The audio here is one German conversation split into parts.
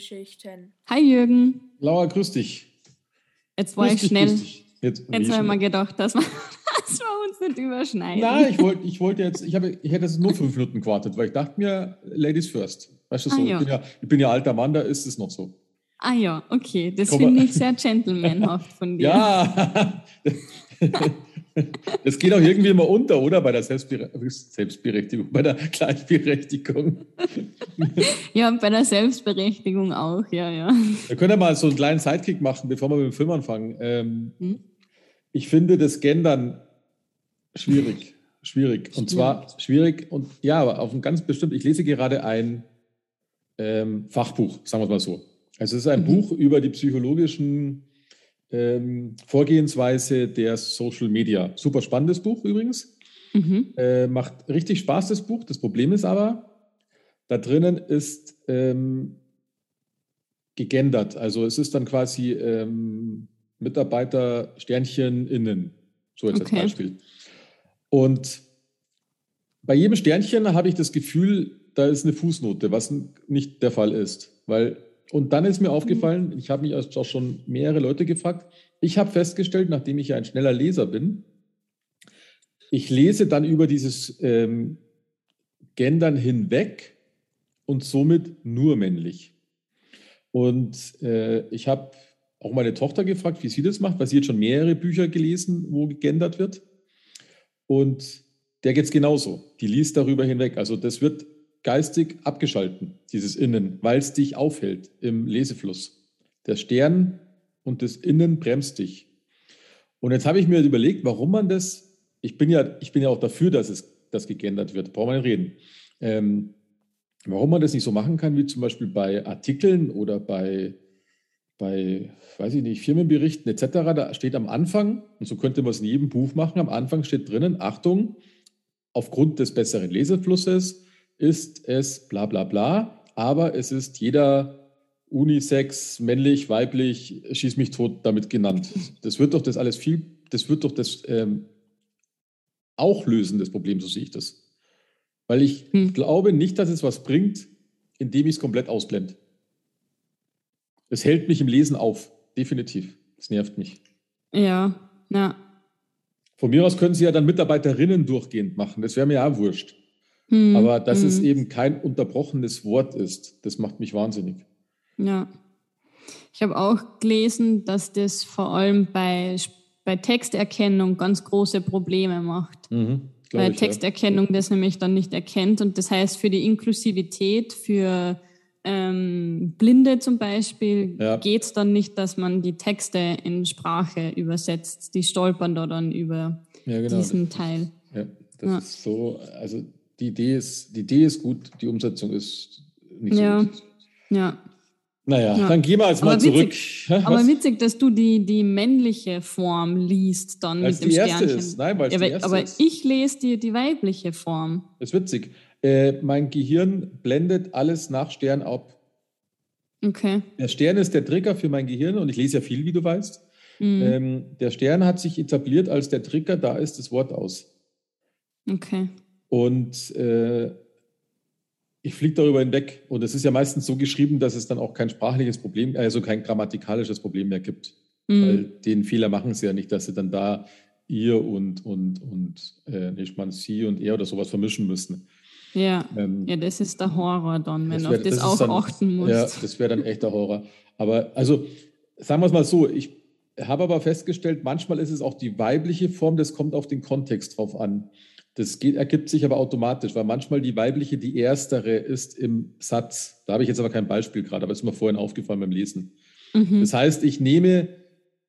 Filmgeschichten. Hi Jürgen. Laura, grüß dich. Jetzt war Grüß ich dich, schnell. Jetzt, Jetzt nee, habe ich mir schon- gedacht, dass wir, dass wir uns nicht überschneiden. Nein, ich wollte ich wollte jetzt, ich, habe, ich hätte jetzt nur fünf Minuten gewartet, weil ich dachte mir, Ladies first. Weißt du so, Ah, ich, ja. bin ja, ich bin ja alter Mann, da ist es noch so. Ah ja, okay. Das finde ich sehr gentlemanhaft von dir. Ja, das geht auch irgendwie immer unter, oder? Bei der Selbstbere Selbstberechtigung, bei der Gleichberechtigung. Ja, bei der Selbstberechtigung auch, ja, ja. Wir können ja mal so einen kleinen Sidekick machen, bevor wir mit dem Film anfangen. Ähm, Hm? Ich finde das Gendern schwierig. Schwierig. Und zwar schwierig und ja, aber auf ein ganz bestimmt. Ich lese gerade ein ähm, Fachbuch, sagen wir es mal so. Also es ist ein Mhm. Buch über die psychologischen ähm, Vorgehensweise der Social Media. Super spannendes Buch übrigens. Mhm. Äh, macht richtig Spaß, das Buch. Das Problem ist aber, da drinnen ist ähm, gegendert. Also es ist dann quasi ähm, Mitarbeiter Sternchen innen. So jetzt Okay. als Beispiel. Und bei jedem Sternchen habe ich das Gefühl, da ist eine Fußnote, was nicht der Fall ist. Weil, und dann ist mir aufgefallen, ich habe mich erst auch schon mehrere Leute gefragt, ich habe festgestellt, nachdem ich ja ein schneller Leser bin, ich lese dann über dieses ähm, Gendern hinweg und somit nur männlich. Und äh, ich habe auch meine Tochter gefragt, wie sie das macht, weil sie hat schon mehrere Bücher gelesen, wo gegendert wird. Und der geht es genauso. Die liest darüber hinweg. Also das wird geistig abgeschalten, dieses Innen, weil es dich aufhält im Lesefluss. Der Stern und das Innen bremst dich. Und jetzt habe ich mir überlegt, warum man das, ich bin ja, ich bin ja auch dafür, dass es das gegendert wird, brauchen wir nicht reden. Ähm, warum man das nicht so machen kann, wie zum Beispiel bei Artikeln oder bei, bei, weiß ich nicht, Firmenberichten etc. Da steht am Anfang, und so könnte man es in jedem Buch machen, am Anfang steht drinnen, Achtung, aufgrund des besseren Leseflusses ist es bla bla bla, aber es ist jeder Unisex, männlich, weiblich, schieß mich tot damit genannt. Das wird doch das alles viel, das wird doch das ähm, auch lösen, das Problem, so sehe ich das. Weil ich Hm. glaube nicht, dass es was bringt, indem ich es komplett ausblende. Es hält mich im Lesen auf, definitiv. Es nervt mich. Ja, ja. Von mir aus können Sie ja dann Mitarbeiterinnen durchgehend machen, das wäre mir ja wurscht. Hm, Aber dass es hm. eben kein unterbrochenes Wort ist, das macht mich wahnsinnig. Ja. Ich habe auch gelesen, dass das vor allem bei, bei Texterkennung ganz große Probleme macht. Mhm, weil ich, ja. Texterkennung das nämlich dann nicht erkennt. Und das heißt, für die Inklusivität, für ähm, Blinde zum Beispiel, Ja. geht es dann nicht, dass man die Texte in Sprache übersetzt. Die stolpern da dann über Ja, genau. diesen Teil. Ja, das Ja. ist so, also die Idee ist, die Idee ist gut, die Umsetzung ist nicht so Ja. gut. Ja. Naja, Ja. dann gehen wir jetzt Aber mal zurück. witzig. Aber was? witzig, dass du die, die männliche Form liest dann Weil's mit dem die erste Sternchen. ist. Nein, weil ja, die aber erste aber ist. ich lese die, die weibliche Form. Das ist witzig. Äh, mein Gehirn blendet alles nach Stern ab. Okay. Der Stern ist der Trigger für mein Gehirn und ich lese ja viel, wie du weißt. Mhm. Ähm, der Stern hat sich etabliert als der Trigger, da ist das Wort aus. Okay. Und äh, ich fliege darüber hinweg. Und es ist ja meistens so geschrieben, dass es dann auch kein sprachliches Problem, also kein grammatikalisches Problem mehr gibt. Weil Mhm. den Fehler machen sie ja nicht, dass sie dann da ihr und, und, und äh, nicht man sie und er oder sowas vermischen müssen. Ja. Ähm, ja, das ist der Horror dann, wenn du auf das, das auch dann- achten musst. Ja, das wäre dann echter Horror. Aber also, sagen wir es mal so, ich habe aber festgestellt, manchmal ist es auch die weibliche Form, das kommt auf den Kontext drauf an. Das geht, ergibt sich aber automatisch, weil manchmal die weibliche die erstere ist im Satz. Da habe ich jetzt aber kein Beispiel gerade, aber es ist mir vorhin aufgefallen beim Lesen. Mhm. Das heißt, ich nehme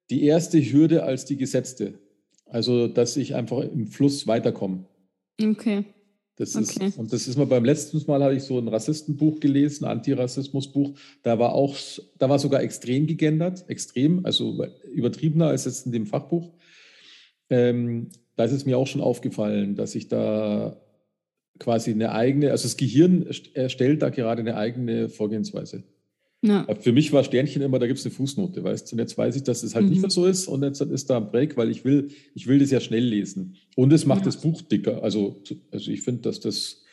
die erste Hürde als die gesetzte. Also, dass ich einfach im Fluss weiterkomme. Okay. Das Okay. ist, und das ist mal beim letzten Mal habe ich so ein Rassistenbuch gelesen, ein Antirassismusbuch. Da war auch, da war sogar extrem gegendert, extrem, also übertriebener als jetzt in dem Fachbuch. Ähm, da ist es mir auch schon aufgefallen, dass ich da quasi eine eigene, also das Gehirn erst- erstellt da gerade eine eigene Vorgehensweise. Ja. Für mich war Sternchen immer, da gibt es eine Fußnote, weißt du? Und jetzt weiß ich, dass es halt mhm. nicht mehr so ist und jetzt ist da ein Break, weil ich will, ich will das ja schnell lesen. Und es macht ja. das Buch dicker. Also, also ich finde, dass das,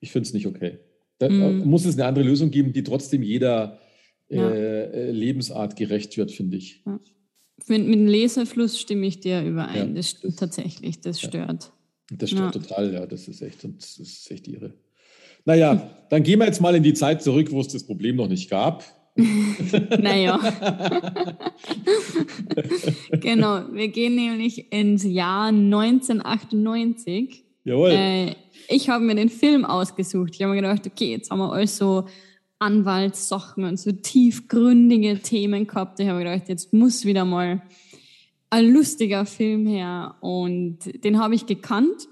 ich finde es nicht okay. Da mhm. muss es eine andere Lösung geben, die trotzdem jeder ja. äh, Lebensart gerecht wird, finde ich. Ja. Mit, mit dem Lesefluss stimme ich dir überein. Das stimmt tatsächlich, das stört. Das stört total, ja, das ist echt, das ist echt irre. Naja, dann gehen wir jetzt mal in die Zeit zurück, wo es das Problem noch nicht gab. naja. genau, wir gehen nämlich ins Jahr 1998. Jawohl. Äh, ich habe mir den Film ausgesucht. Ich habe mir gedacht, okay, jetzt haben wir alles so Anwaltssachen und so tiefgründige Themen gehabt. Ich habe mir gedacht, jetzt muss wieder mal ein lustiger Film her. Und den habe ich gekannt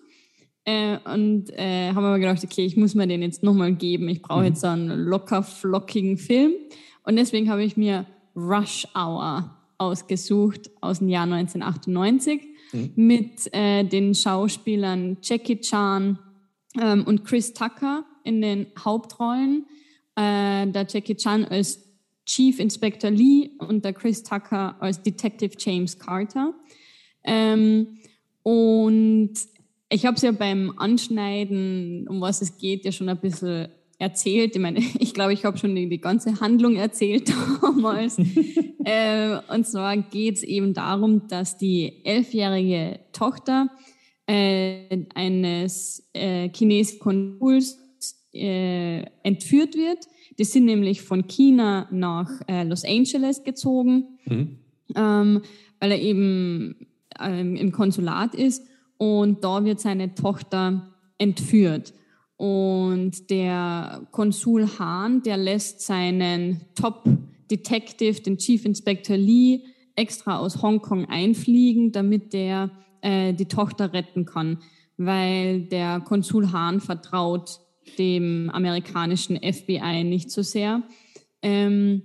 äh, und äh, haben aber gedacht, okay, ich muss mir den jetzt nochmal geben. Ich brauche mhm. jetzt einen locker flockigen Film. Und deswegen habe ich mir Rush Hour ausgesucht aus dem Jahr 1998 mhm. mit äh, den Schauspielern Jackie Chan ähm, und Chris Tucker in den Hauptrollen. Äh, der Jackie Chan als Chief Inspector Lee und der Chris Tucker als Detective James Carter. Ähm, und ich habe es ja beim Anschneiden, um was es geht, ja schon ein bisschen erzählt. Ich meine, ich glaube, ich habe schon die, ganze Handlung erzählt damals. äh, und zwar geht es eben darum, dass die elfjährige Tochter äh, eines äh, chinesischen Konsuls äh, entführt wird. Die sind nämlich von China nach äh, Los Angeles gezogen, mhm. ähm, weil er eben ähm, im Konsulat ist und da wird seine Tochter entführt. Und der Konsul Hahn, der lässt seinen Top Detective, den Chief Inspector Lee, extra aus Hongkong einfliegen, damit der äh, die Tochter retten kann, weil der Konsul Hahn vertraut dem amerikanischen FBI nicht so sehr. Ähm,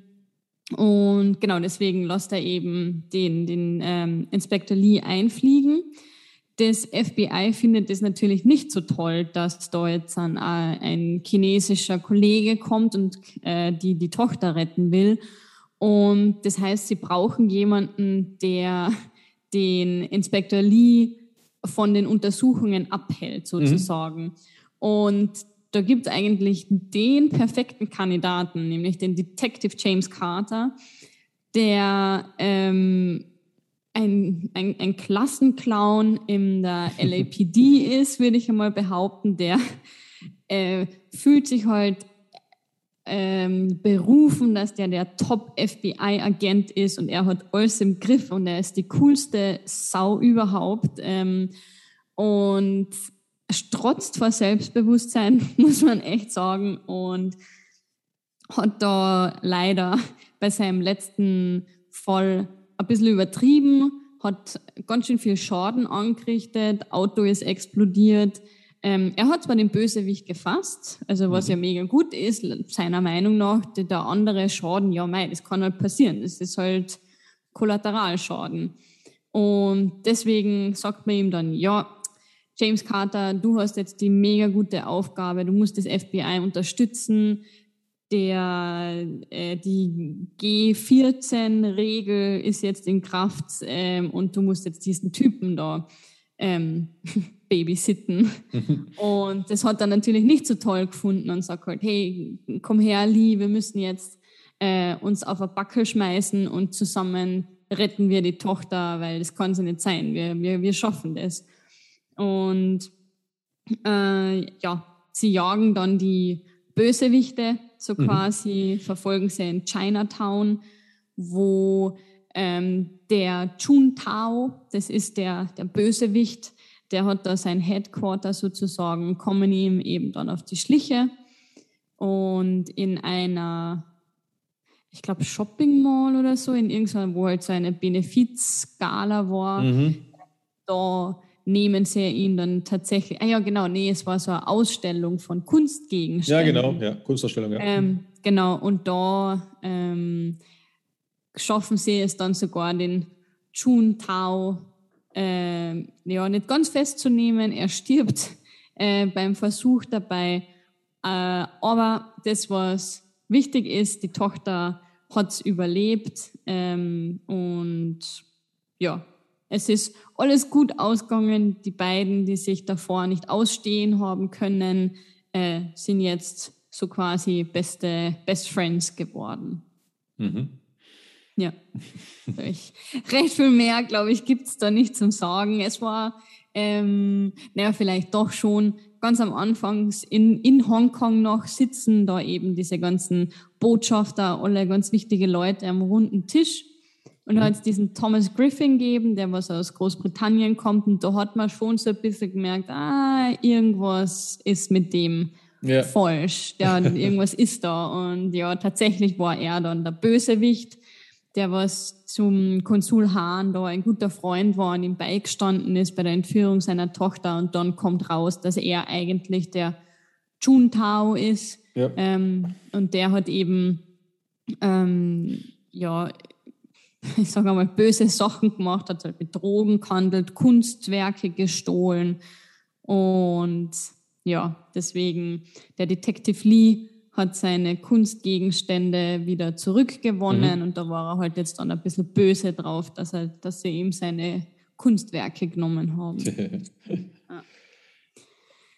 und genau deswegen lässt er eben den, den ähm, Inspector Lee einfliegen. Das FBI findet es natürlich nicht so toll, dass da jetzt ein, äh, ein chinesischer Kollege kommt und äh, die die Tochter retten will. Und das heißt, sie brauchen jemanden, der den Inspektor Lee von den Untersuchungen abhält, sozusagen. Mhm. Und da gibt es eigentlich den perfekten Kandidaten, nämlich den Detective James Carter, der ähm, ein, ein, ein Klassenclown in der LAPD ist, würde ich einmal behaupten, der äh, fühlt sich halt ähm, berufen, dass der der Top-FBI-Agent ist und er hat alles im Griff und er ist die coolste Sau überhaupt. Ähm, und strotzt vor Selbstbewusstsein, muss man echt sagen und hat da leider bei seinem letzten Fall ein bisschen übertrieben, hat ganz schön viel Schaden angerichtet, Auto ist explodiert. Ähm, er hat zwar den Bösewicht gefasst, also was mhm. ja mega gut ist, seiner Meinung nach, der andere Schaden, ja mei, das kann halt passieren, das ist halt Kollateralschaden. Und deswegen sagt man ihm dann, ja, James Carter, du hast jetzt die mega gute Aufgabe, du musst das FBI unterstützen, der, äh, die G14-Regel ist jetzt in Kraft ähm, und du musst jetzt diesen Typen da ähm, babysitten. und das hat er natürlich nicht so toll gefunden und sagt halt, hey, komm her, Lee, wir müssen jetzt äh, uns auf eine Backe schmeißen und zusammen retten wir die Tochter, weil das kann so nicht sein. Wir, wir, wir schaffen das. Und äh, ja, sie jagen dann die Bösewichte so mhm. quasi verfolgen sie in Chinatown, wo ähm, der Chun Tao, das ist der, der Bösewicht, der hat da sein Headquarter sozusagen, kommen ihm eben dann auf die Schliche und in einer, ich glaube, Shopping Mall oder so, in irgendeiner, wo halt so eine Benefizskala war, mhm. da nehmen sie ihn dann tatsächlich, ah ja genau, nee, es war so eine Ausstellung von Kunstgegenständen. Ja, genau, ja, Kunstausstellung, ja. Ähm, genau, und da ähm, schaffen sie es dann sogar, den Chun Tao äh, ja, nicht ganz festzunehmen. Er stirbt äh, beim Versuch dabei. Äh, aber das, was wichtig ist. Die Tochter hat es überlebt ähm, und ja, es ist alles gut ausgegangen. Die beiden, die sich davor nicht ausstehen haben können, äh, sind jetzt so quasi beste Best Friends geworden. Mhm. Ja, ich, recht viel mehr, glaube ich, gibt es da nicht zum Sagen. Es war, ähm, naja, vielleicht doch schon ganz am Anfang in, in Hongkong noch sitzen da eben diese ganzen Botschafter, alle ganz wichtige Leute am runden Tisch. Und mhm. hat es diesen Thomas Griffin gegeben, der was aus Großbritannien kommt. Und da hat man schon so ein bisschen gemerkt, ah, irgendwas ist mit dem ja. falsch. Ja, irgendwas ist da. Und ja, tatsächlich war er dann der Bösewicht der was zum Konsul Hahn da ein guter Freund war und ihm beigestanden ist bei der Entführung seiner Tochter und dann kommt raus, dass er eigentlich der Tao ist ja. ähm, und der hat eben ähm, ja ich sage mal böse Sachen gemacht, hat halt mit Drogen gehandelt, Kunstwerke gestohlen und ja deswegen der Detective Lee hat seine Kunstgegenstände wieder zurückgewonnen mhm. und da war er halt jetzt dann ein bisschen böse drauf, dass, er, dass sie ihm seine Kunstwerke genommen haben. ja.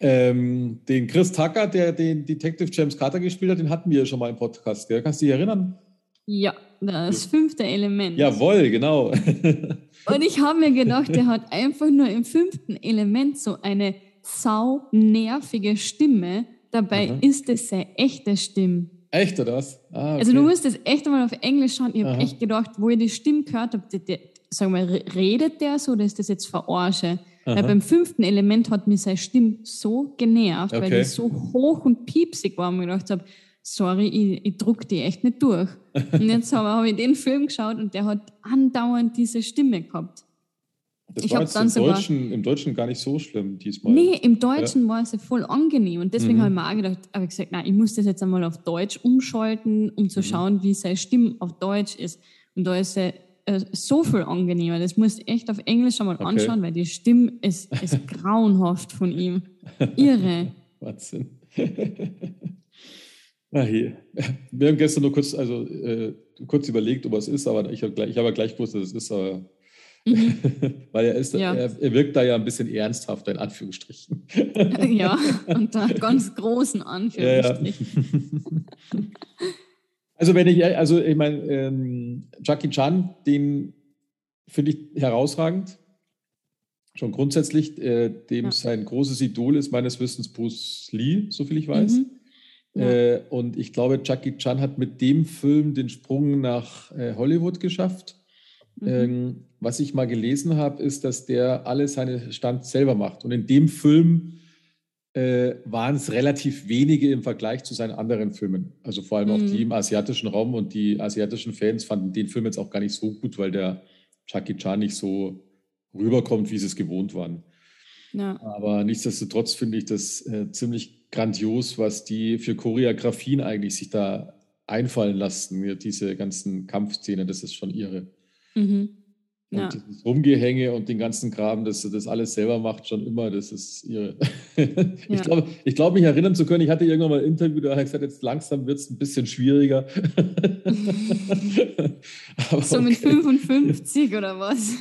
ähm, den Chris Tucker, der den Detective James Carter gespielt hat, den hatten wir ja schon mal im Podcast. Gell? Kannst du dich erinnern? Ja, das fünfte Element. Jawohl, genau. und ich habe mir gedacht, der hat einfach nur im fünften Element so eine sau nervige Stimme Dabei Aha. ist es seine echte Stimme. Echt oder was? Ah, okay. Also du musst das echt einmal auf Englisch schauen. Ich habe echt gedacht, wo ich die Stimme gehört habe, die, die, sag mal, redet der so oder ist das jetzt verarsche? Weil beim fünften Element hat mir seine Stimme so genervt, okay. weil die so hoch und piepsig war und mir gedacht habe, sorry, ich, ich druck die echt nicht durch. Und jetzt habe hab ich den Film geschaut und der hat andauernd diese Stimme gehabt. Das ich war jetzt dann im, sogar, Deutschen, im Deutschen gar nicht so schlimm diesmal. Nee, im Deutschen ja. war es voll angenehm. Und deswegen mhm. habe ich mir auch gedacht, ich gesagt, nein, ich muss das jetzt einmal auf Deutsch umschalten, um zu mhm. schauen, wie seine Stimme auf Deutsch ist. Und da ist er äh, so viel angenehmer. Das musst du echt auf Englisch einmal okay. anschauen, weil die Stimme ist, ist grauenhaft von ihm. Irre. Wahnsinn. Na hier. Wir haben gestern nur kurz, also, äh, kurz überlegt, ob es ist, aber ich habe gleich, hab gleich gewusst, dass es ist, aber Mhm. Weil er, ist, ja. er, er, wirkt da ja ein bisschen ernsthafter, in Anführungsstrichen. ja, unter ganz großen Anführungsstrichen. Ja, ja. Also wenn ich, also ich meine, ähm, Jackie Chan, den finde ich herausragend. Schon grundsätzlich, äh, dem sein großes Idol ist meines Wissens Bruce Lee, soviel ich weiß. Mhm. Äh, und ich glaube, Jackie Chan hat mit dem Film den Sprung nach äh, Hollywood geschafft. Mhm. Ähm, was ich mal gelesen habe, ist, dass der alle seine Stunts selber macht. Und in dem Film äh, waren es relativ wenige im Vergleich zu seinen anderen Filmen. Also vor allem mhm. auch die im asiatischen Raum und die asiatischen Fans fanden den Film jetzt auch gar nicht so gut, weil der Jackie Chan nicht so rüberkommt, wie sie es gewohnt waren. Ja. Aber nichtsdestotrotz finde ich das äh, ziemlich grandios, was die für Choreografien eigentlich sich da einfallen lassen, diese ganzen Kampfszenen, das ist schon irre. Mhm. Ja. Und dieses Rumgehänge und den ganzen Kram, dass sie das alles selber macht, schon immer, das ist ihre. ich ja. glaube, ich glaube, mich erinnern zu können, ich hatte irgendwann mal ein Interview, da habe ich gesagt, jetzt langsam wird es ein bisschen schwieriger. so mit 55 oder was?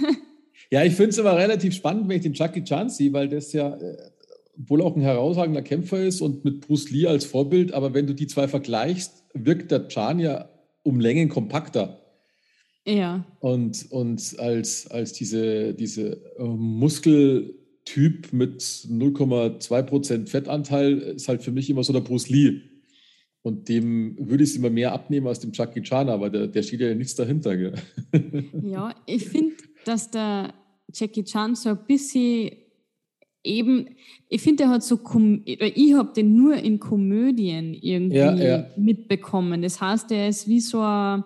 ja, ich finde es immer relativ spannend, wenn ich den Jackie Chan sehe, weil das ja wohl auch ein herausragender Kämpfer ist und mit Bruce Lee als Vorbild, aber wenn du die zwei vergleichst, wirkt der Chan ja um Längen kompakter. Ja. Und, und als, als diese, diese äh, Muskeltyp mit 0,2% Fettanteil ist halt für mich immer so der Bruce Lee. Und dem würde ich es immer mehr abnehmen als dem Chucky Chan, aber der, der steht ja nichts dahinter. Gell? Ja, ich finde, dass der Jackie Chan so ein bisschen eben, ich finde, der hat so, ich habe den nur in Komödien irgendwie ja, ja. mitbekommen. Das heißt, er ist wie so ein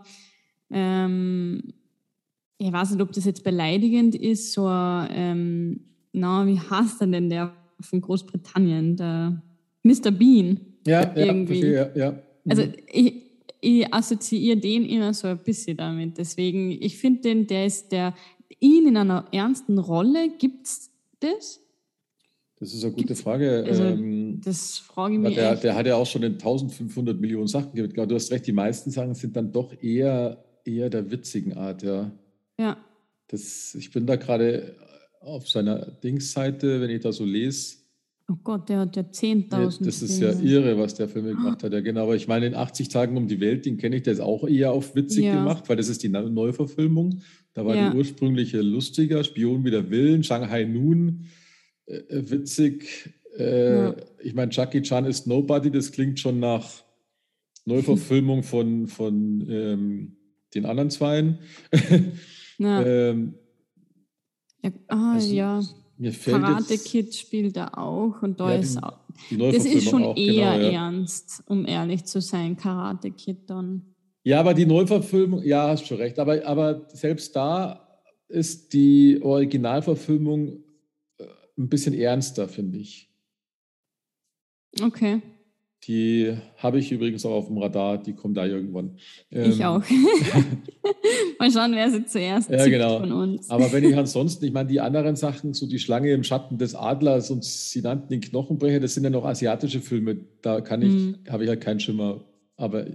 ähm, ich weiß nicht, ob das jetzt beleidigend ist, so, ähm, na, wie heißt er denn der von Großbritannien, der Mr. Bean? Ja, irgendwie. Ja, ja, ja. Mhm. Also ich, ich assoziiere den immer so ein bisschen damit. Deswegen, ich finde den, der ist der, ihn in einer ernsten Rolle, gibt es das? Das ist eine gute Frage. Also, ähm, das frage ich mich. der, der hat ja auch schon in 1500 Millionen Sachen gewidmet. Du hast recht, die meisten Sachen sind dann doch eher, eher der witzigen Art, ja. Ja. Das, ich bin da gerade auf seiner Dingsseite, wenn ich da so lese. Oh Gott, der hat ja Ja, 10.000. Das ist ja Filme. irre, was der Film gemacht hat. Ja, genau. Aber ich meine, in 80 Tagen um die Welt, den kenne ich, der ist auch eher auf witzig Ja. gemacht, weil das ist die Neu- Neuverfilmung. Da war Ja. die ursprüngliche lustiger, Spion wider Willen, Shanghai Noon, äh, äh, witzig. Äh, Ja. Ich meine, Jackie Chan ist Nobody, das klingt schon nach Neuverfilmung von, von ähm, den anderen Zweien. Ja. ähm, ja. Ah, also, ja. mir fällt Karate jetzt Kid spielt er auch und da Ja, ist auch, das ist schon auch, eher genau, ja. ernst, um ehrlich zu sein, Karate Kid dann. Ja, aber die Neuverfilmung, ja, hast schon recht. Aber, aber selbst da ist die Originalverfilmung ein bisschen ernster, finde ich. Okay, Die habe ich übrigens auch auf dem Radar, die kommt da irgendwann. ich Ähm, auch. Mal schauen, wer sie zuerst Ja, genau. von uns. Aber wenn ich ansonsten, ich meine, die anderen Sachen, so die Schlange im Schatten des Adlers und sie nannten den Knochenbrecher, das sind ja noch asiatische Filme, da kann ich, Mhm. habe ich halt keinen Schimmer. Aber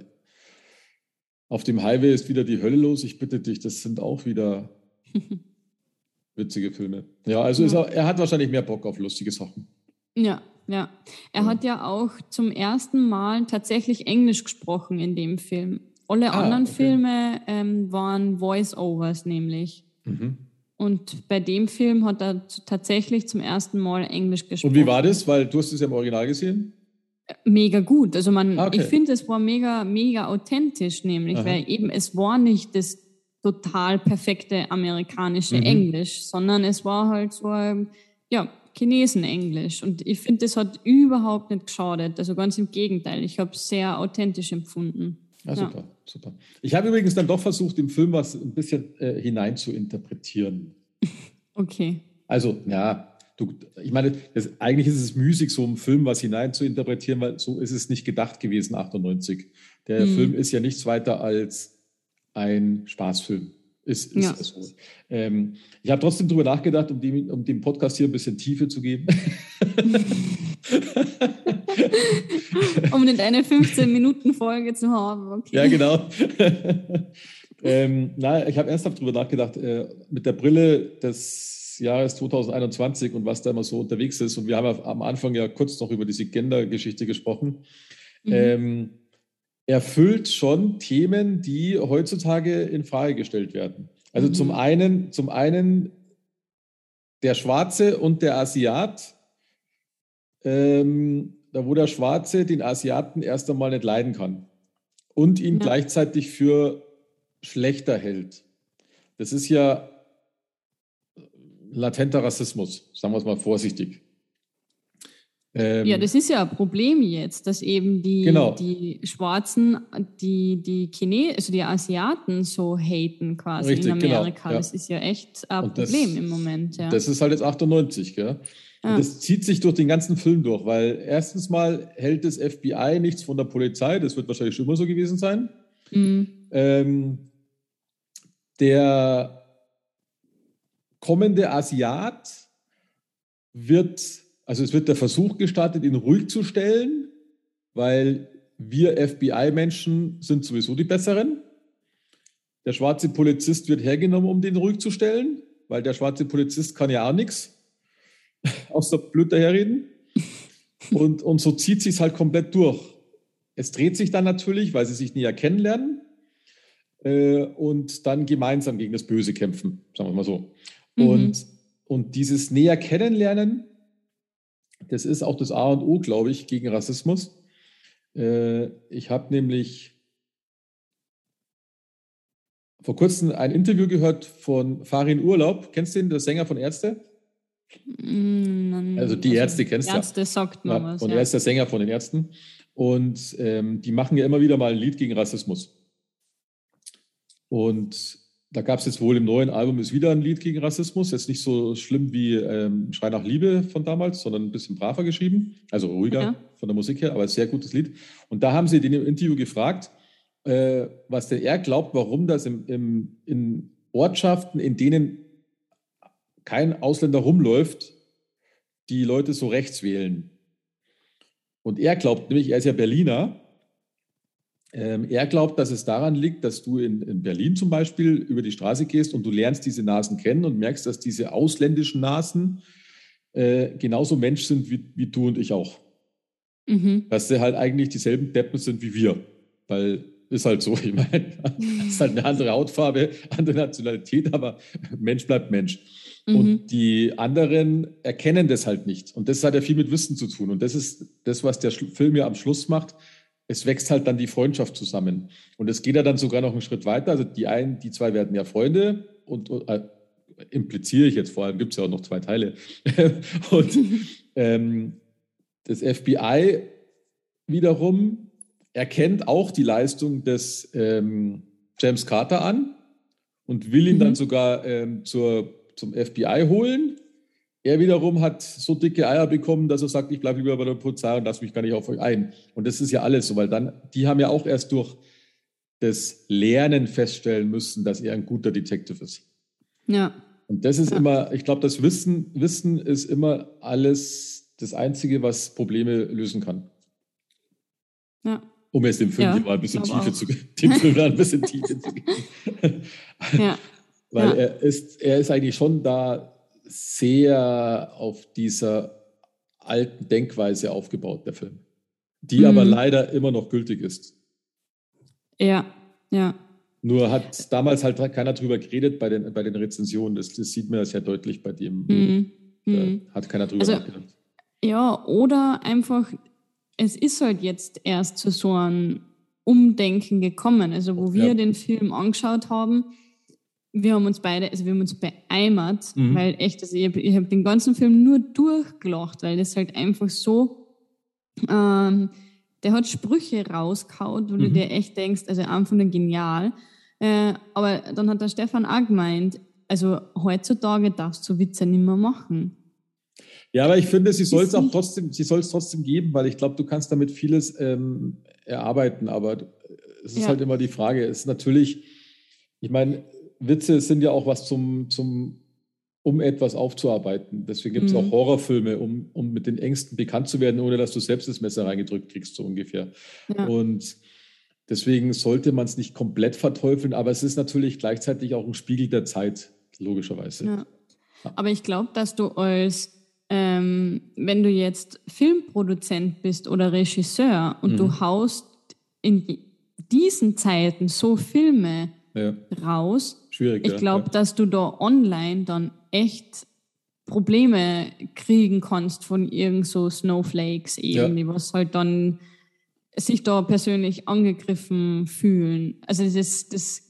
auf dem Highway ist wieder die Hölle los, ich bitte dich, das sind auch wieder witzige Filme. Ja, also Ja. er, er hat wahrscheinlich mehr Bock auf lustige Sachen. Ja, ja. Er Ja. hat ja auch zum ersten Mal tatsächlich Englisch gesprochen in dem Film. Alle Ah, anderen okay. Filme ähm, waren Voice-Overs nämlich. Mhm. Und bei dem Film hat er tatsächlich zum ersten Mal Englisch gesprochen. Und wie war das? Weil du hast es ja im Original gesehen. Mega gut. Also man, Ah, okay. ich finde, es war mega, mega authentisch, nämlich, Aha. weil eben es war nicht das total perfekte amerikanische Mhm. Englisch, sondern es war halt so, ein, ja, Chinesen-Englisch. Und ich finde, das hat überhaupt nicht geschadet. Also ganz im Gegenteil. Ich habe es sehr authentisch empfunden. Ja, Ja. super, super. Ich habe übrigens dann doch versucht, im Film was ein bisschen äh, hinein zu interpretieren. Okay. Also, ja, du, ich meine, das, eigentlich ist es müßig, so einen Film was hinein zu interpretieren, weil so ist es nicht gedacht gewesen, 98. Der Mhm. Film ist ja nichts weiter als ein Spaßfilm. Ist, ist Ja. so. Ähm, ich habe trotzdem darüber nachgedacht, um dem, um dem Podcast hier ein bisschen Tiefe zu geben. Um nicht eine 15-Minuten-Folge zu haben. Okay. Ja, genau. ähm, na, ich habe ernsthaft darüber nachgedacht, äh, mit der Brille des Jahres 2021 und was da immer so unterwegs ist. Und wir haben ja am Anfang ja kurz noch über diese Gender-Geschichte gesprochen. Mhm. Ähm, erfüllt schon Themen, die heutzutage in Frage gestellt werden. Also Mhm. zum einen, zum einen der Schwarze und der Asiat, ähm, da wo der Schwarze den Asiaten erst einmal nicht leiden kann und ihn Ja. gleichzeitig für schlechter hält. Das ist ja latenter Rassismus, sagen wir es mal vorsichtig. Ähm, Ja, das ist ja ein Problem jetzt, dass eben die, Genau. die Schwarzen, die, die Chine also die Asiaten so haten quasi Richtig, in genau, Amerika. ja. Das ist ja echt ein Und das- Problem im Moment. Ja. Das ist halt jetzt 98, gell? Und das zieht sich durch den ganzen Film durch, weil erstens mal hält das FBI nichts von der Polizei, das wird wahrscheinlich schon immer so gewesen sein. Mhm. Ähm, der kommende Asiat wird, also es wird der Versuch gestartet, ihn ruhig zu stellen, weil wir FBI-Menschen sind sowieso die Besseren. Der schwarze Polizist wird hergenommen, um den ruhig zu stellen, weil der schwarze Polizist kann ja auch nichts, außer blöd daherreden. Und, und so zieht sich halt komplett durch. Es dreht sich dann natürlich, weil sie sich näher kennenlernen äh, und dann gemeinsam gegen das Böse kämpfen, sagen wir mal so. Mhm. Und, und dieses näher kennenlernen, das ist auch das A und O, glaube ich, gegen Rassismus. Äh, ich habe nämlich vor kurzem ein Interview gehört von Farin Urlaub. Kennst du den, der Sänger von Ärzte? Mm, Also die Ärzte kennst du. Ärzte sagt man Ja, was. und ja. er ist der Sänger von den Ärzten. Und ähm, die machen ja immer wieder mal ein Lied gegen Rassismus. Und da gab es jetzt wohl im neuen Album ist wieder ein Lied gegen Rassismus. Jetzt nicht so schlimm wie ähm, Schrei nach Liebe von damals, sondern ein bisschen braver geschrieben. Also ruhiger Ja. von der Musik her, aber ein sehr gutes Lied. Und da haben sie den im Interview gefragt, äh, was denn er glaubt, warum das im, im, in Ortschaften, in denen kein Ausländer rumläuft, die Leute so rechts wählen. Und er glaubt nämlich, er ist ja Berliner, er glaubt, dass es daran liegt, dass du in, in, Berlin zum Beispiel über die Straße gehst und du lernst diese Nasen kennen und merkst, dass diese ausländischen Nasen äh, genauso Mensch sind wie, wie, du und ich auch. Mhm. Dass sie halt eigentlich dieselben Deppen sind wie wir. Weil ist halt so, ich meine, ist halt eine andere Hautfarbe, andere Nationalität, aber Mensch bleibt Mensch. Mhm. Und die anderen erkennen das halt nicht. Und das hat ja viel mit Wissen zu tun. Und das ist das, was der Film ja am Schluss macht es wächst halt dann die Freundschaft zusammen. Und es geht ja dann sogar noch einen Schritt weiter. Also die einen, die zwei werden ja Freunde und äh, impliziere ich jetzt vor allem, gibt es ja auch noch zwei Teile. und ähm, das FBI wiederum erkennt auch die Leistung des ähm, James Carter an und will ihn mhm. dann sogar ähm, zur, zum FBI holen er wiederum hat so dicke Eier bekommen, dass er sagt, ich bleibe lieber bei der Polizei und lasse mich gar nicht auf euch ein. Und das ist ja alles so, weil dann, die haben ja auch erst durch das Lernen feststellen müssen, dass er ein guter Detective ist. Ja. Und das ist ja. immer, ich glaube, das Wissen, Wissen ist immer alles das Einzige, was Probleme lösen kann. Ja. Um jetzt dem Film ja, mal ein bisschen Tiefe zu dem Film ein bisschen Tiefe zu geben. ja. Weil ja. er ist, er ist eigentlich schon da sehr auf dieser alten Denkweise aufgebaut, der Film. Die mhm. aber leider immer noch gültig ist. Ja, ja. Nur hat damals halt keiner drüber geredet bei den, bei den Rezensionen. Das, das sieht man ja sehr deutlich bei dem. Mhm. mhm. hat keiner drüber also, nachgedacht. Ja, oder einfach, es ist halt jetzt erst zu so einem Umdenken gekommen. Also, wo wir ja. den Film angeschaut haben, wir haben uns beide, also wir haben uns beeimert, mhm. weil echt, also ich habe hab den ganzen Film nur durchgelacht, weil das halt einfach so, ähm, der hat Sprüche rausgehaut, wo mhm. du dir echt denkst, also einfach nur genial. Äh, aber dann hat der Stefan auch gemeint, also heutzutage darfst du Witze nicht mehr machen. Ja, aber ich finde, sie soll es auch trotzdem, sie soll es trotzdem geben, weil ich glaube, du kannst damit vieles ähm, erarbeiten, aber es ist ja. halt immer die Frage, es ist natürlich, ich meine, Witze sind ja auch was zum, zum um etwas aufzuarbeiten. Deswegen gibt es mhm. auch Horrorfilme, um, um mit den Ängsten bekannt zu werden, ohne dass du selbst das Messer reingedrückt kriegst, so ungefähr. Ja. Und deswegen sollte man es nicht komplett verteufeln, aber es ist natürlich gleichzeitig auch ein Spiegel der Zeit, logischerweise. Ja. Aber ich glaube, dass du als, ähm, wenn du jetzt Filmproduzent bist oder Regisseur und mhm. du haust in diesen Zeiten so Filme ja. raus, Schwierig, ich glaube, ja. dass du da online dann echt Probleme kriegen kannst von irgend so Snowflakes irgendwie, ja. was halt dann sich da persönlich angegriffen fühlen. Also das, das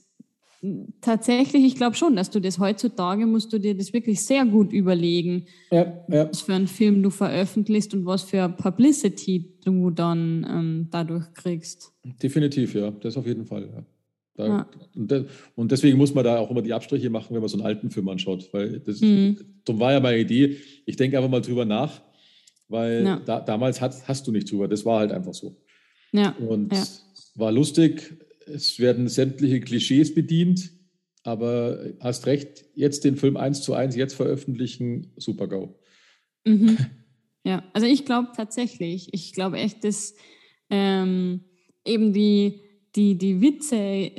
tatsächlich, ich glaube schon, dass du das heutzutage musst du dir das wirklich sehr gut überlegen, ja, ja. was für einen Film du veröffentlichst und was für Publicity du dann ähm, dadurch kriegst. Definitiv, ja, das auf jeden Fall. Ja. Da, ja. und, deswegen muss man da auch immer die Abstriche machen, wenn man so einen alten Film anschaut. Weil das, mhm. das war ja meine Idee. Ich denke einfach mal drüber nach, weil ja. da, damals hast, hast du nicht drüber. Das war halt einfach so. Ja. Und war lustig. Es werden sämtliche Klischees bedient. Aber hast recht, jetzt den Film eins zu eins jetzt veröffentlichen, super GAU. Mhm. Ja, also ich glaube tatsächlich, ich glaube echt, dass ähm, eben die, die, die Witze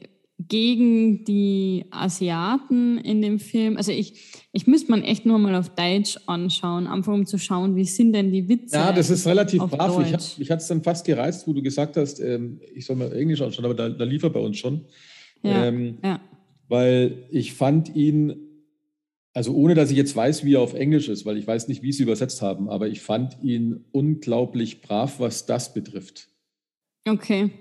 gegen die Asiaten in dem Film. Also ich, ich müsste man echt nur mal auf Deutsch anschauen, einfach um zu schauen, wie sind denn die Witze. Ja, das ist relativ brav. Deutsch. Ich, hab, mich hat es dann fast gereizt, wo du gesagt hast, ähm, ich soll mal Englisch anschauen, aber da, da lief er bei uns schon. Ja, ähm, ja. Weil ich fand ihn, also ohne dass ich jetzt weiß, wie er auf Englisch ist, weil ich weiß nicht, wie sie übersetzt haben, aber ich fand ihn unglaublich brav, was das betrifft. Okay.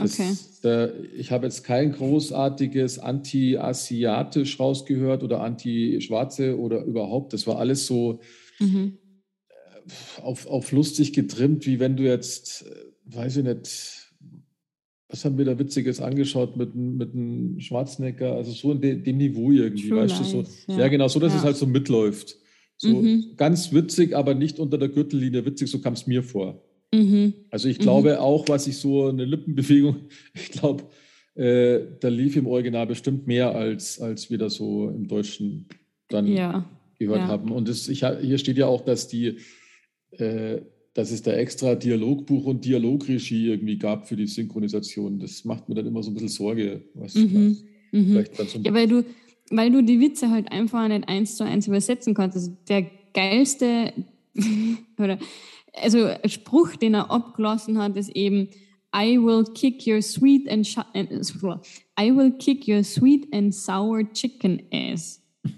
Das, okay. Äh, ich habe jetzt kein großartiges anti-asiatisch rausgehört oder anti-schwarze oder überhaupt. Das war alles so mhm. Äh, auf, auf lustig getrimmt, wie wenn du jetzt, äh, weiß ich nicht, was haben wir da Witziges angeschaut mit, mit einem Schwarzenegger, also so in de, dem Niveau irgendwie, True weißt Life, du, so. Ja. ja. genau, so, dass ja. es halt so mitläuft. So mhm. ganz witzig, aber nicht unter der Gürtellinie witzig, so kam es mir vor. Mhm. Also ich glaube mhm. auch, was ich so eine Lippenbewegung, ich glaube, äh, da lief im Original bestimmt mehr als, als wir das so im Deutschen dann ja. gehört ja. haben. Und das, ich, hier steht ja auch, dass die, äh, dass es da extra Dialogbuch und Dialogregie irgendwie gab für die Synchronisation. Das macht mir dann immer so ein bisschen Sorge. Was mhm. Mhm. So ja, weil du, weil du die Witze halt einfach nicht eins zu eins übersetzen kannst. Also der geilste oder also Spruch, den er abgelassen hat, ist eben I will kick your sweet and I will kick your sweet and sour chicken ass.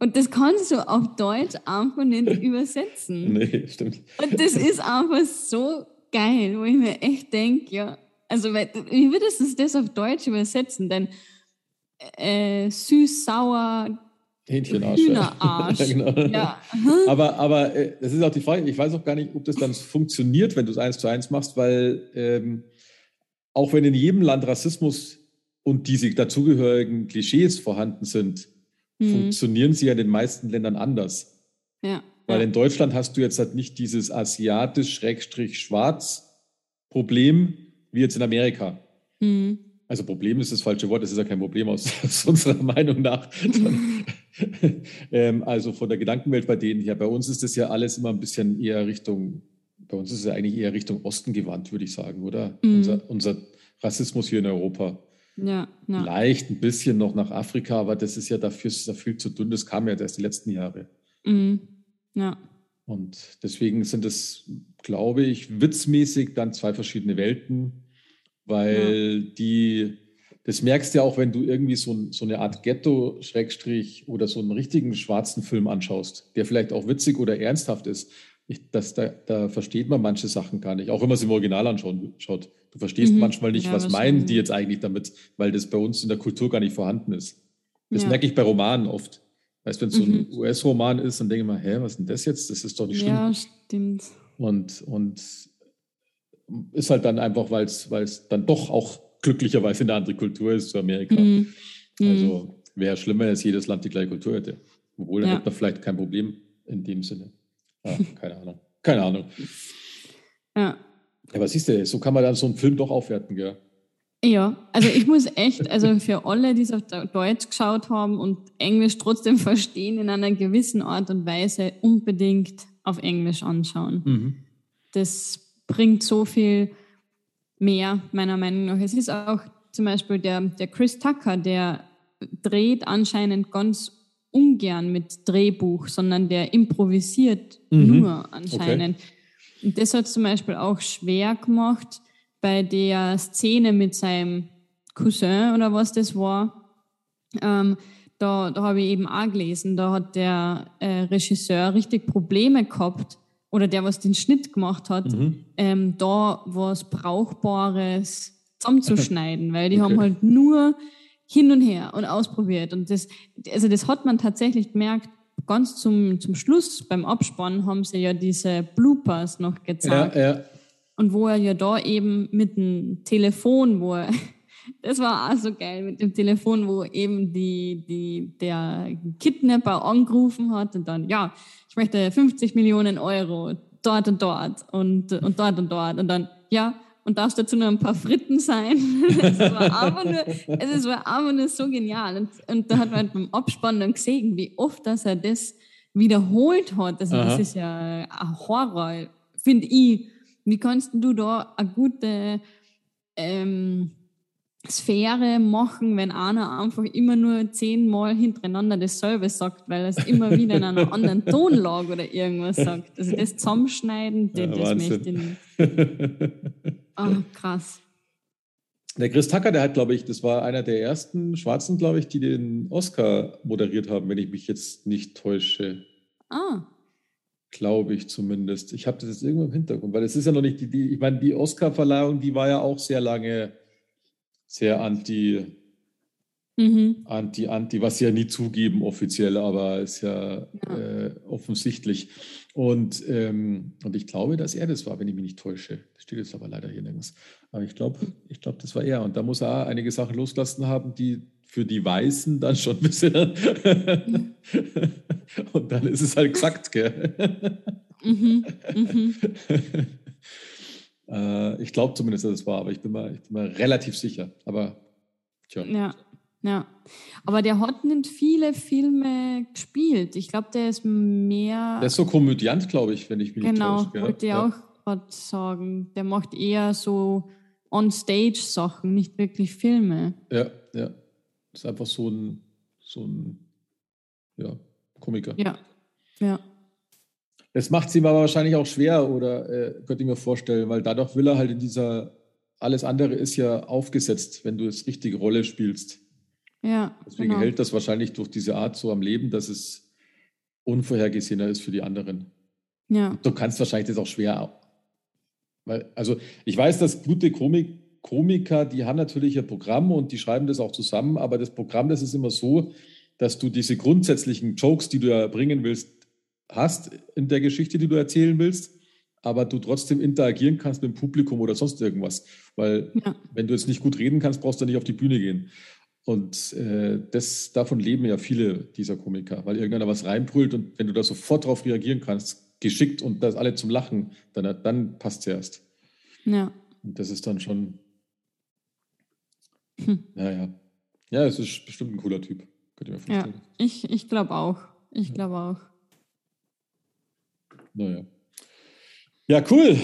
Und das kannst du auf Deutsch einfach nicht übersetzen. Nee, stimmt. Und das ist einfach so geil, wo ich mir echt denke, ja, also wie würdest du das auf Deutsch übersetzen? Denn äh, süß, sauer, Hähnchenarsch. Hühnerarsch. ja, genau. ja. Aber, aber äh, das ist auch die Frage, ich weiß auch gar nicht, ob das dann funktioniert, wenn du es eins zu eins machst, weil ähm, auch wenn in jedem Land Rassismus und diese dazugehörigen Klischees vorhanden sind, mhm. funktionieren sie ja in den meisten Ländern anders. Ja. Weil ja. in Deutschland hast du jetzt halt nicht dieses asiatisch-schwarz-Problem wie jetzt in Amerika. Mhm. Also Problem ist das falsche Wort, das ist ja kein Problem aus, aus unserer Meinung nach. ähm, also von der Gedankenwelt bei denen her. Bei uns ist das ja alles immer ein bisschen eher Richtung, bei uns ist es ja eigentlich eher Richtung Osten gewandt, würde ich sagen, oder? Mhm. Unser, unser Rassismus hier in Europa. Ja, ja. Vielleicht ein bisschen noch nach Afrika, aber das ist ja dafür ist ja viel zu dünn. Das kam ja erst die letzten Jahre. Mhm. Ja. Und deswegen sind es, glaube ich, witzmäßig dann zwei verschiedene Welten, weil ja. die, das merkst du ja auch, wenn du irgendwie so, so eine Art Ghetto-Schrägstrich oder so einen richtigen schwarzen Film anschaust, der vielleicht auch witzig oder ernsthaft ist. Ich, das, da, da versteht man manche Sachen gar nicht, auch wenn man es im Original anschaut. Du verstehst mhm. manchmal nicht, ja, was meinen die jetzt eigentlich damit, weil das bei uns in der Kultur gar nicht vorhanden ist. Das ja. merke ich bei Romanen oft. Weißt du, wenn es so ein mhm. US-Roman ist, dann denke ich mal, hä, was ist denn das jetzt? Das ist doch nicht schlimm. Ja, stimmt. Und, und ist halt dann einfach, weil es dann doch auch glücklicherweise eine andere Kultur ist zu Amerika. Mhm. Also wäre schlimmer, als jedes Land die gleiche Kultur hätte. Obwohl, dann ja. hätte man vielleicht kein Problem in dem Sinne. Ja, keine Ahnung. Keine Ahnung. Ja. Aber siehst du, so kann man dann so einen Film doch aufwerten, gell? Ja, also ich muss echt, also für alle, die es auf Deutsch geschaut haben und Englisch trotzdem verstehen, in einer gewissen Art und Weise unbedingt auf Englisch anschauen. Mhm. Das bringt so viel mehr, meiner Meinung nach. Es ist auch zum Beispiel der, der Chris Tucker, der dreht anscheinend ganz ungern mit Drehbuch, sondern der improvisiert mhm. nur anscheinend. Okay. Und das hat zum Beispiel auch schwer gemacht bei der Szene mit seinem Cousin oder was das war. Ähm, da, da habe ich eben auch gelesen, da hat der äh, Regisseur richtig Probleme gehabt oder der, was den Schnitt gemacht hat, mhm. ähm, da was Brauchbares zusammenzuschneiden, weil die okay. haben halt nur hin und her und ausprobiert. Und das, also das hat man tatsächlich gemerkt, ganz zum, zum Schluss beim Abspann haben sie ja diese Bloopers noch gezeigt. Ja, ja. Und wo er ja da eben mit dem Telefon, wo er, das war auch so geil mit dem Telefon, wo eben die, die, der Kidnapper angerufen hat und dann, ja, ich möchte 50 Millionen Euro dort und dort und, und dort und dort und dann, ja, und darfst dazu nur ein paar Fritten sein. es war einfach nur, es war einfach nur so genial. Und, und da hat man beim Abspann dann gesehen, wie oft dass er das wiederholt hat. Also das ist ja ein Horror, finde ich. Wie kannst du da eine gute ähm, Sphäre machen, wenn einer einfach immer nur zehnmal hintereinander dasselbe sagt, weil er es immer wieder in einer anderen Tonlage oder irgendwas sagt. Also das Zusammenschneiden, ja, das möchte ich nicht. Oh, krass. Der Chris Tucker, der hat, glaube ich, das war einer der ersten Schwarzen, glaube ich, die den Oscar moderiert haben, wenn ich mich jetzt nicht täusche. Ah. Glaube ich zumindest. Ich habe das jetzt irgendwo im Hintergrund, weil es ist ja noch nicht die, die ich meine, die Oscar-Verleihung, die war ja auch sehr lange sehr anti, mhm. anti, anti, was sie ja nie zugeben offiziell, aber ist ja, ja. Äh, offensichtlich. Und, ähm, und ich glaube, dass er das war, wenn ich mich nicht täusche. Das steht jetzt aber leider hier nirgends. Aber ich glaube, ich glaube, das war er. Und da muss er einige Sachen losgelassen haben, die für die Weißen dann schon ein bisschen. und dann ist es halt gesagt, gell? Mhm. Mhm. Äh, ich glaube zumindest, dass es war, aber ich bin, mal, ich bin mal relativ sicher. Aber tja. Ja. Ja, aber der hat nicht viele Filme gespielt. Ich glaube, der ist mehr. Der ist so komödiant, glaube ich, wenn ich mich genau, nicht täusche. Genau, wollte ich ja. auch gerade sagen. Der macht eher so On-Stage-Sachen, nicht wirklich Filme. Ja, ja. Das ist einfach so ein, so ein ja, Komiker. Ja, ja. Das macht es ihm aber wahrscheinlich auch schwer, oder äh, könnte ich mir vorstellen, weil dadurch will er halt in dieser, alles andere ist ja aufgesetzt, wenn du es richtige Rolle spielst. Ja. Deswegen genau. hält das wahrscheinlich durch diese Art so am Leben, dass es unvorhergesehener ist für die anderen. Ja. Du kannst wahrscheinlich das auch schwer. Weil, also ich weiß, dass gute Komik, Komiker, die haben natürlich ein Programm und die schreiben das auch zusammen, aber das Programm, das ist immer so, dass du diese grundsätzlichen Jokes, die du ja bringen willst, hast in der Geschichte, die du erzählen willst, aber du trotzdem interagieren kannst mit dem Publikum oder sonst irgendwas. Weil ja. wenn du jetzt nicht gut reden kannst, brauchst du nicht auf die Bühne gehen. Und äh, das, davon leben ja viele dieser Komiker, weil irgendeiner was reinbrüllt und wenn du da sofort darauf reagieren kannst, geschickt und das alle zum Lachen, dann, dann passt es erst. Ja. Und das ist dann schon. Hm. Naja. Ja, es ist bestimmt ein cooler Typ. Könnt ihr mir vorstellen. Ja, ich, ich glaube auch. Ich glaube auch. Naja. Ja, cool.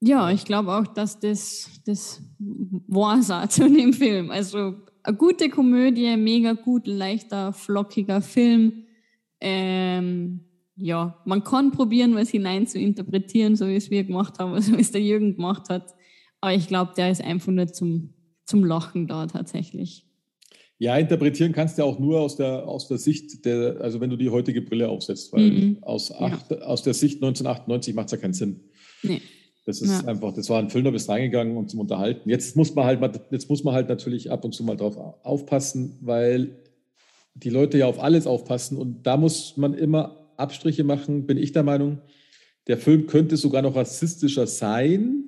Ja, ich glaube auch, dass das, das war zu dem Film. Also eine gute Komödie, mega gut, leichter, flockiger Film. Ähm, ja, man kann probieren, was hinein zu interpretieren, so wie es wir gemacht haben, so wie es der Jürgen gemacht hat. Aber ich glaube, der ist einfach nur zum, zum Lachen da tatsächlich. Ja, interpretieren kannst du ja auch nur aus der, aus der Sicht der, also wenn du die heutige Brille aufsetzt, weil mhm. aus, acht, ja. aus der Sicht 1998 macht es ja keinen Sinn. Nee. Das ist ja. einfach, das war ein Film, da bist reingegangen und zum Unterhalten. Jetzt muss man halt, jetzt muss man halt natürlich ab und zu mal drauf aufpassen, weil die Leute ja auf alles aufpassen und da muss man immer Abstriche machen, bin ich der Meinung. Der Film könnte sogar noch rassistischer sein.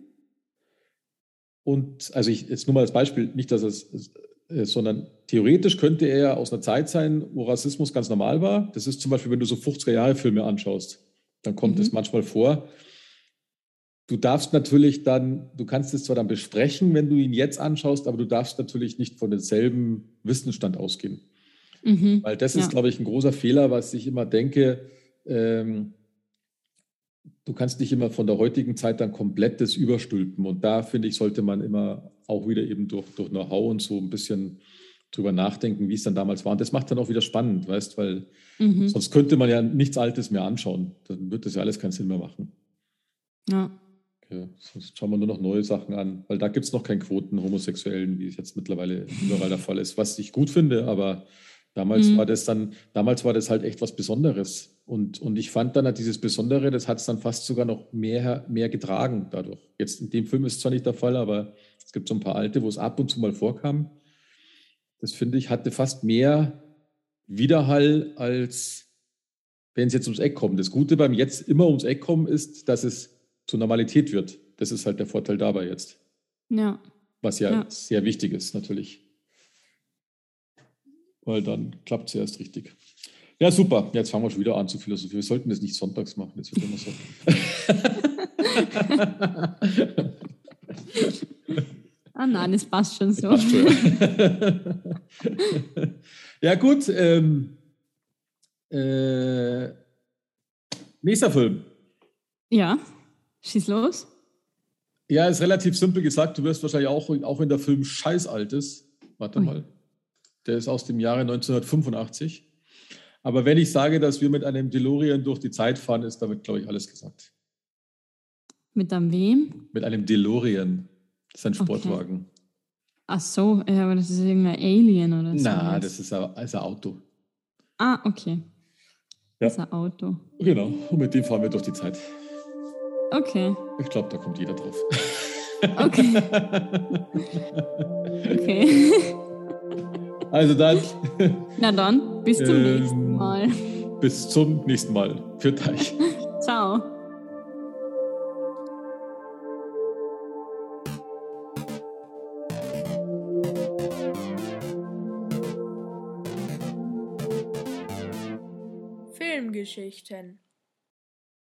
Und also ich jetzt nur mal als Beispiel, nicht, dass es, sondern theoretisch könnte er ja aus einer Zeit sein, wo Rassismus ganz normal war. Das ist zum Beispiel, wenn du so 50er Jahre Filme anschaust, dann kommt es mhm. manchmal vor. Du darfst natürlich dann, du kannst es zwar dann besprechen, wenn du ihn jetzt anschaust, aber du darfst natürlich nicht von demselben Wissensstand ausgehen. Mhm. Weil das ist, ja. glaube ich, ein großer Fehler, was ich immer denke. Ähm, du kannst nicht immer von der heutigen Zeit dann komplett das überstülpen. Und da, finde ich, sollte man immer auch wieder eben durch, durch Know-how und so ein bisschen drüber nachdenken, wie es dann damals war. Und das macht dann auch wieder spannend, weißt, weil mhm. sonst könnte man ja nichts Altes mehr anschauen. Dann wird das ja alles keinen Sinn mehr machen. Ja. Ja, sonst schauen wir nur noch neue Sachen an, weil da gibt es noch keinen Quoten Homosexuellen, wie es jetzt mittlerweile überall der Fall ist, was ich gut finde, aber damals mhm. war das dann, damals war das halt echt was Besonderes. Und, und ich fand dann halt dieses Besondere, das hat es dann fast sogar noch mehr, mehr getragen dadurch. Jetzt in dem Film ist es zwar nicht der Fall, aber es gibt so ein paar alte, wo es ab und zu mal vorkam. Das finde ich, hatte fast mehr Widerhall, als wenn es jetzt ums Eck kommt. Das Gute beim jetzt immer ums Eck kommen ist, dass es zur Normalität wird. Das ist halt der Vorteil dabei jetzt. Ja. Was ja, ja. sehr wichtig ist, natürlich. Weil dann klappt es erst richtig. Ja, super. Jetzt fangen wir schon wieder an zu philosophieren. Wir sollten das nicht sonntags machen, das wird immer so. ah nein, es passt schon so. Passt schon. ja, gut. Ähm, äh, nächster Film. Ja. Schieß los. Ja, ist relativ simpel gesagt. Du wirst wahrscheinlich auch, auch wenn der Film scheiß alt ist. Warte Ui. mal. Der ist aus dem Jahre 1985. Aber wenn ich sage, dass wir mit einem DeLorean durch die Zeit fahren, ist damit, glaube ich, alles gesagt. Mit einem wem? Mit einem DeLorean. Das ist ein Sportwagen. Okay. Ach so, ja, aber das ist irgendein Alien oder so. Na, das ist ein, ist ein Auto. Ah, okay. Ja. Das ist ein Auto. Genau, und mit dem fahren wir durch die Zeit. Okay. Ich glaube, da kommt jeder drauf. Okay. okay. Also dann. Na dann, bis zum ähm, nächsten Mal. Bis zum nächsten Mal. Für euch. Ciao. Filmgeschichten